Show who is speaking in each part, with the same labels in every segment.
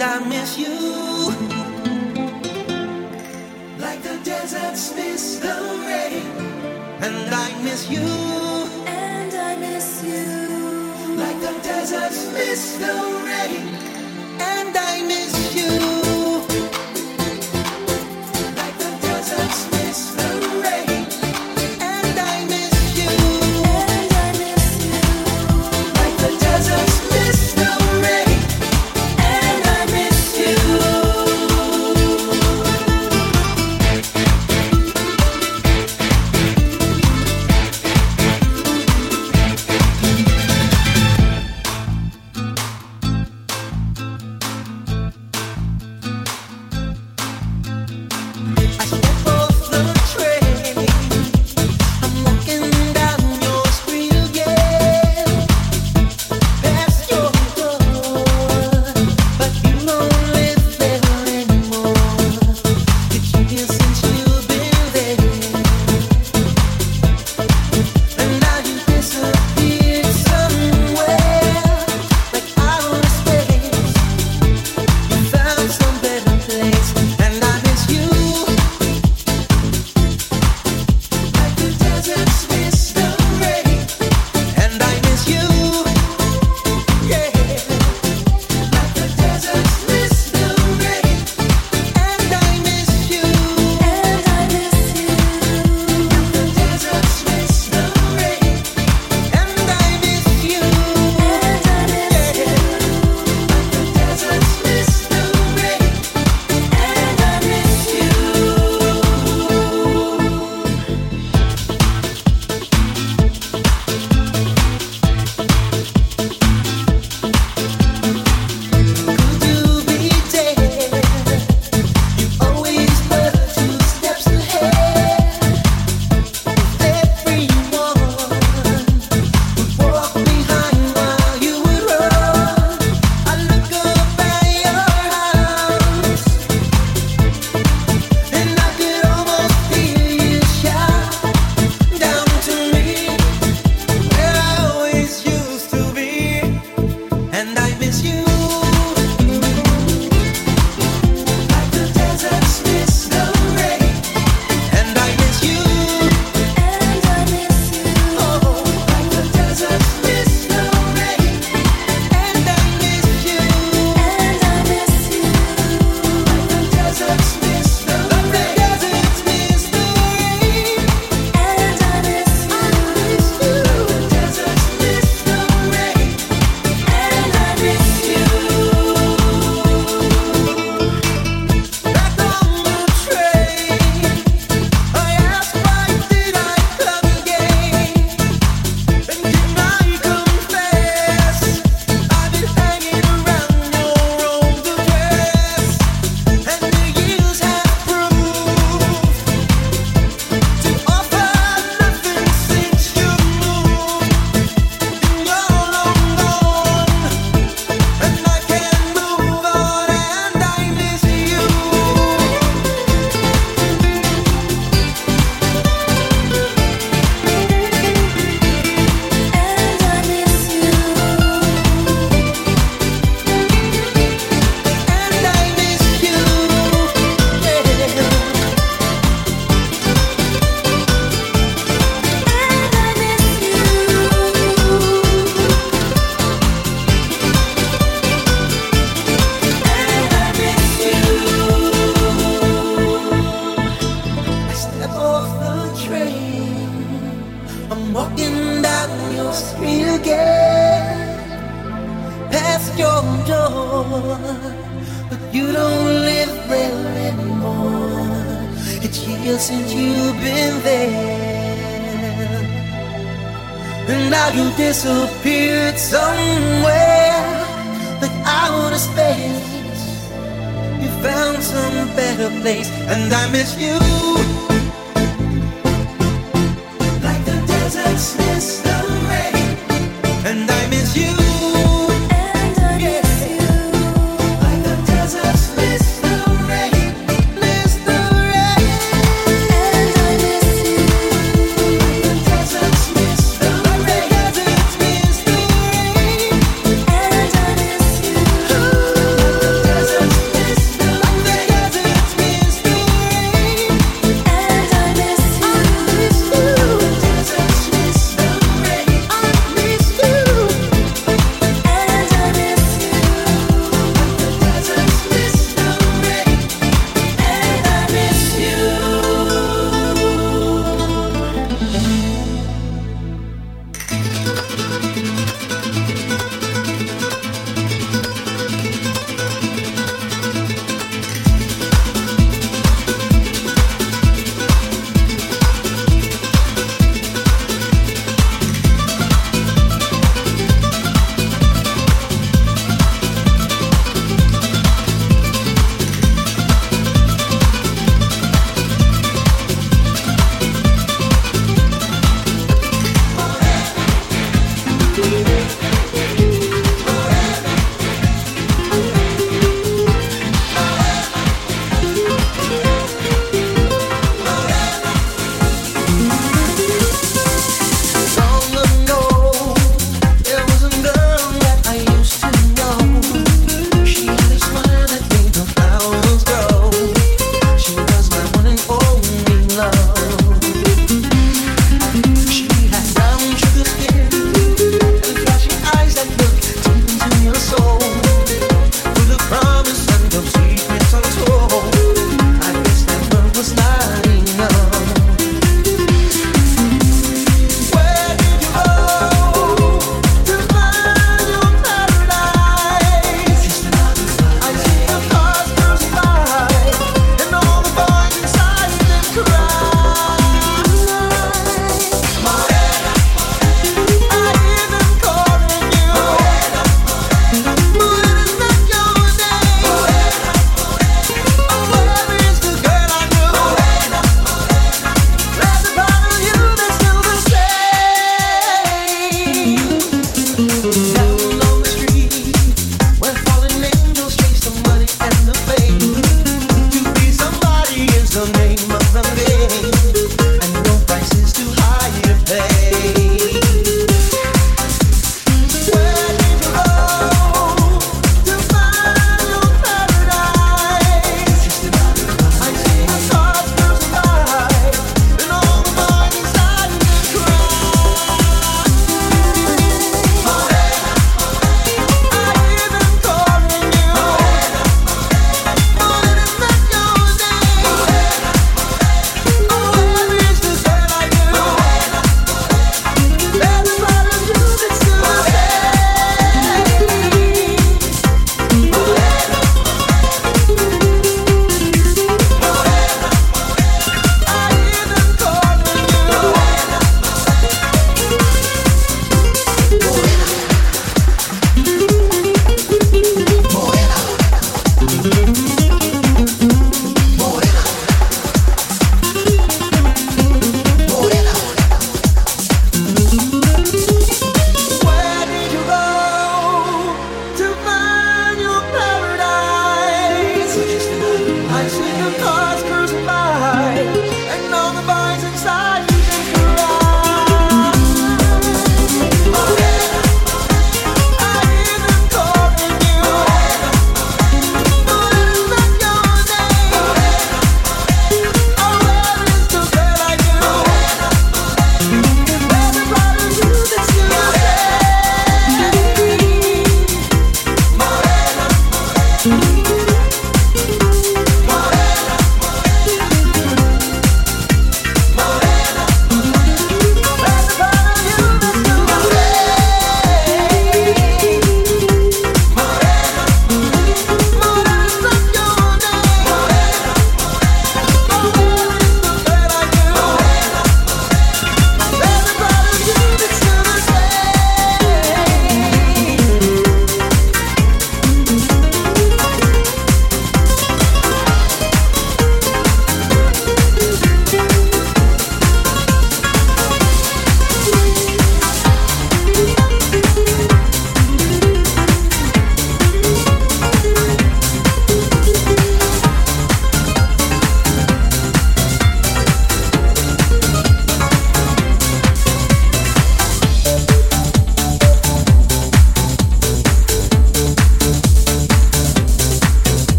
Speaker 1: and I miss you. Like the deserts miss the rain, and I miss you. And I miss you. Like the deserts miss the rain. It's years since you've been there. And now you disappeared somewhere. Like outer space. You found some better place. And I miss you.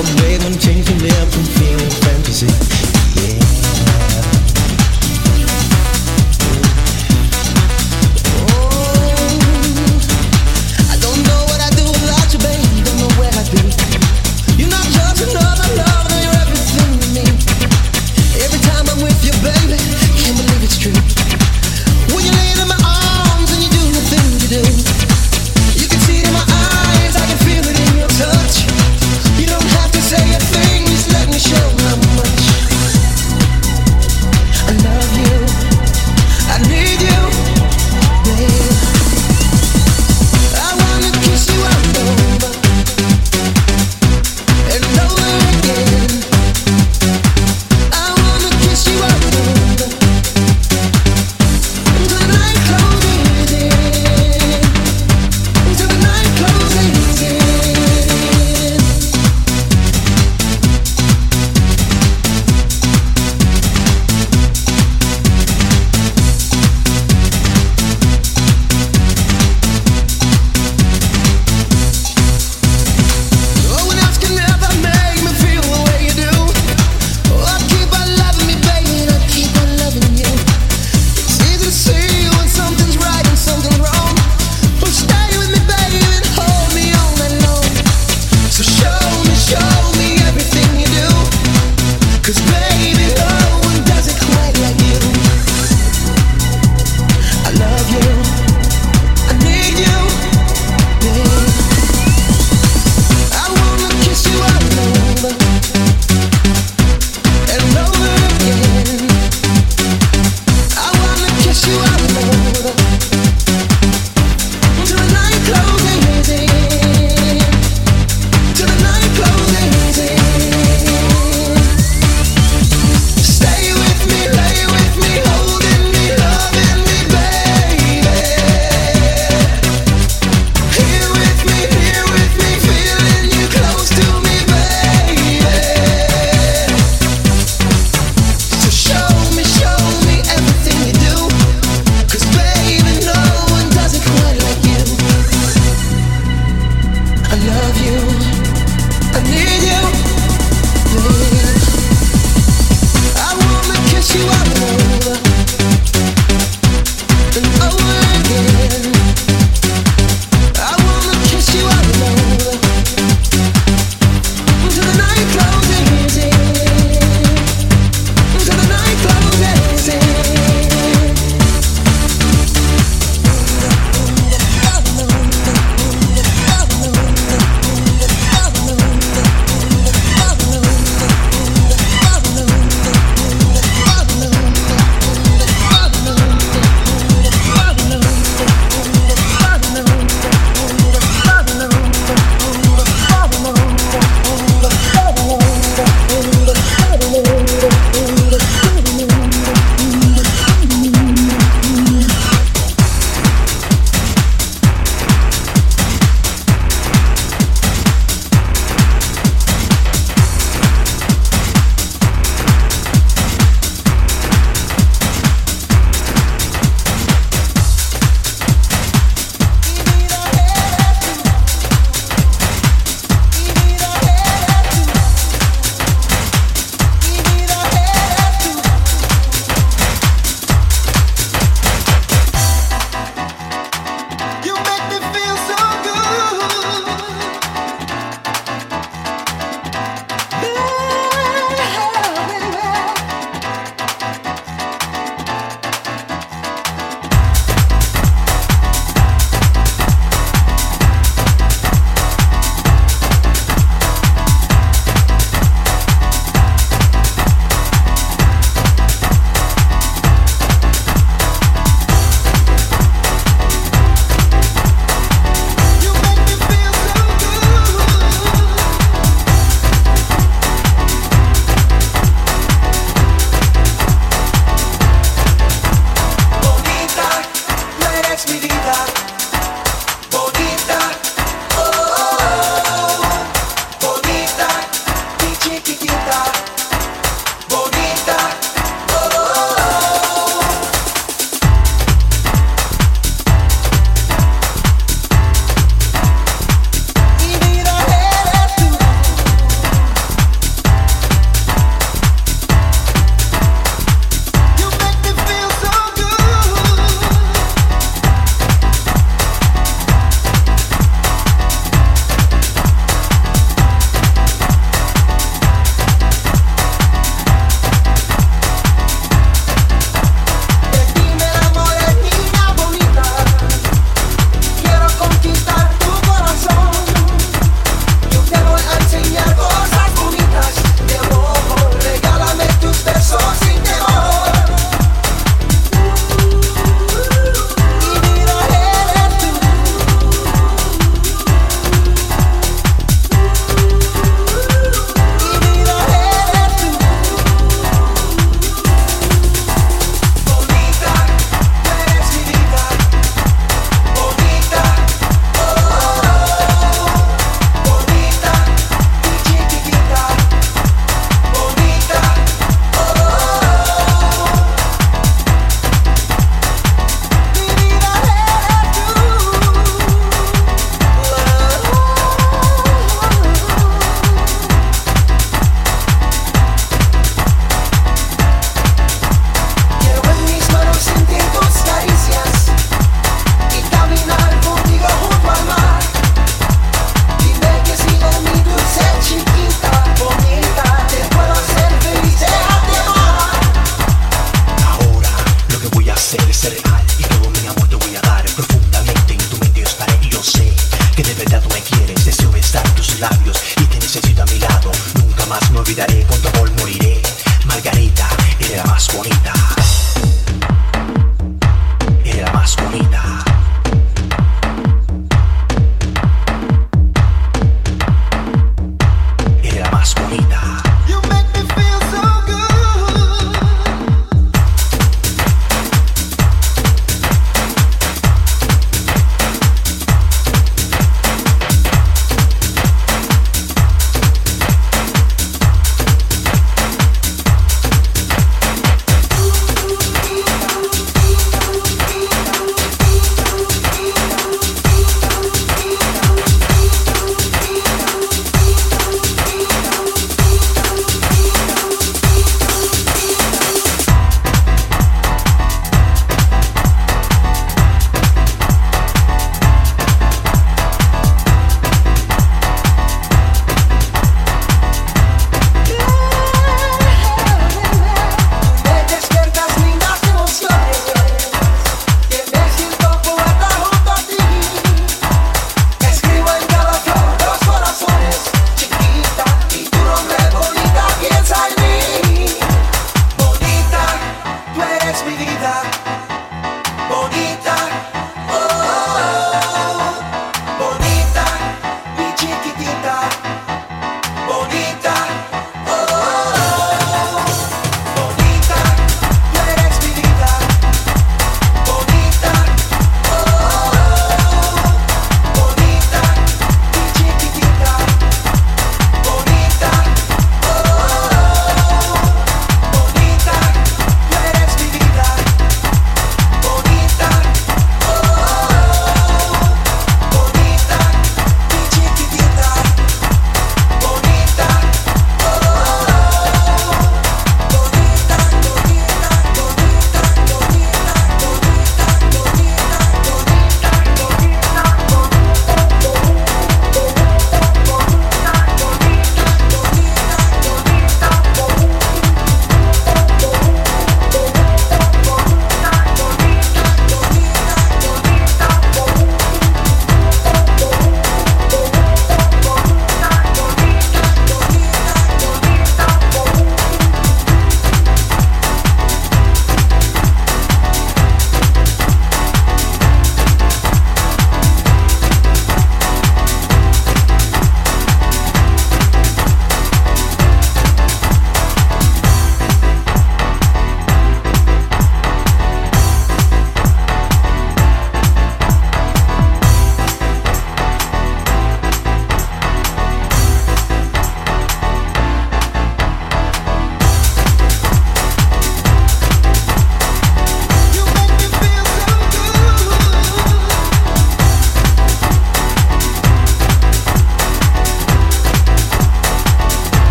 Speaker 1: I'm gonna change your lips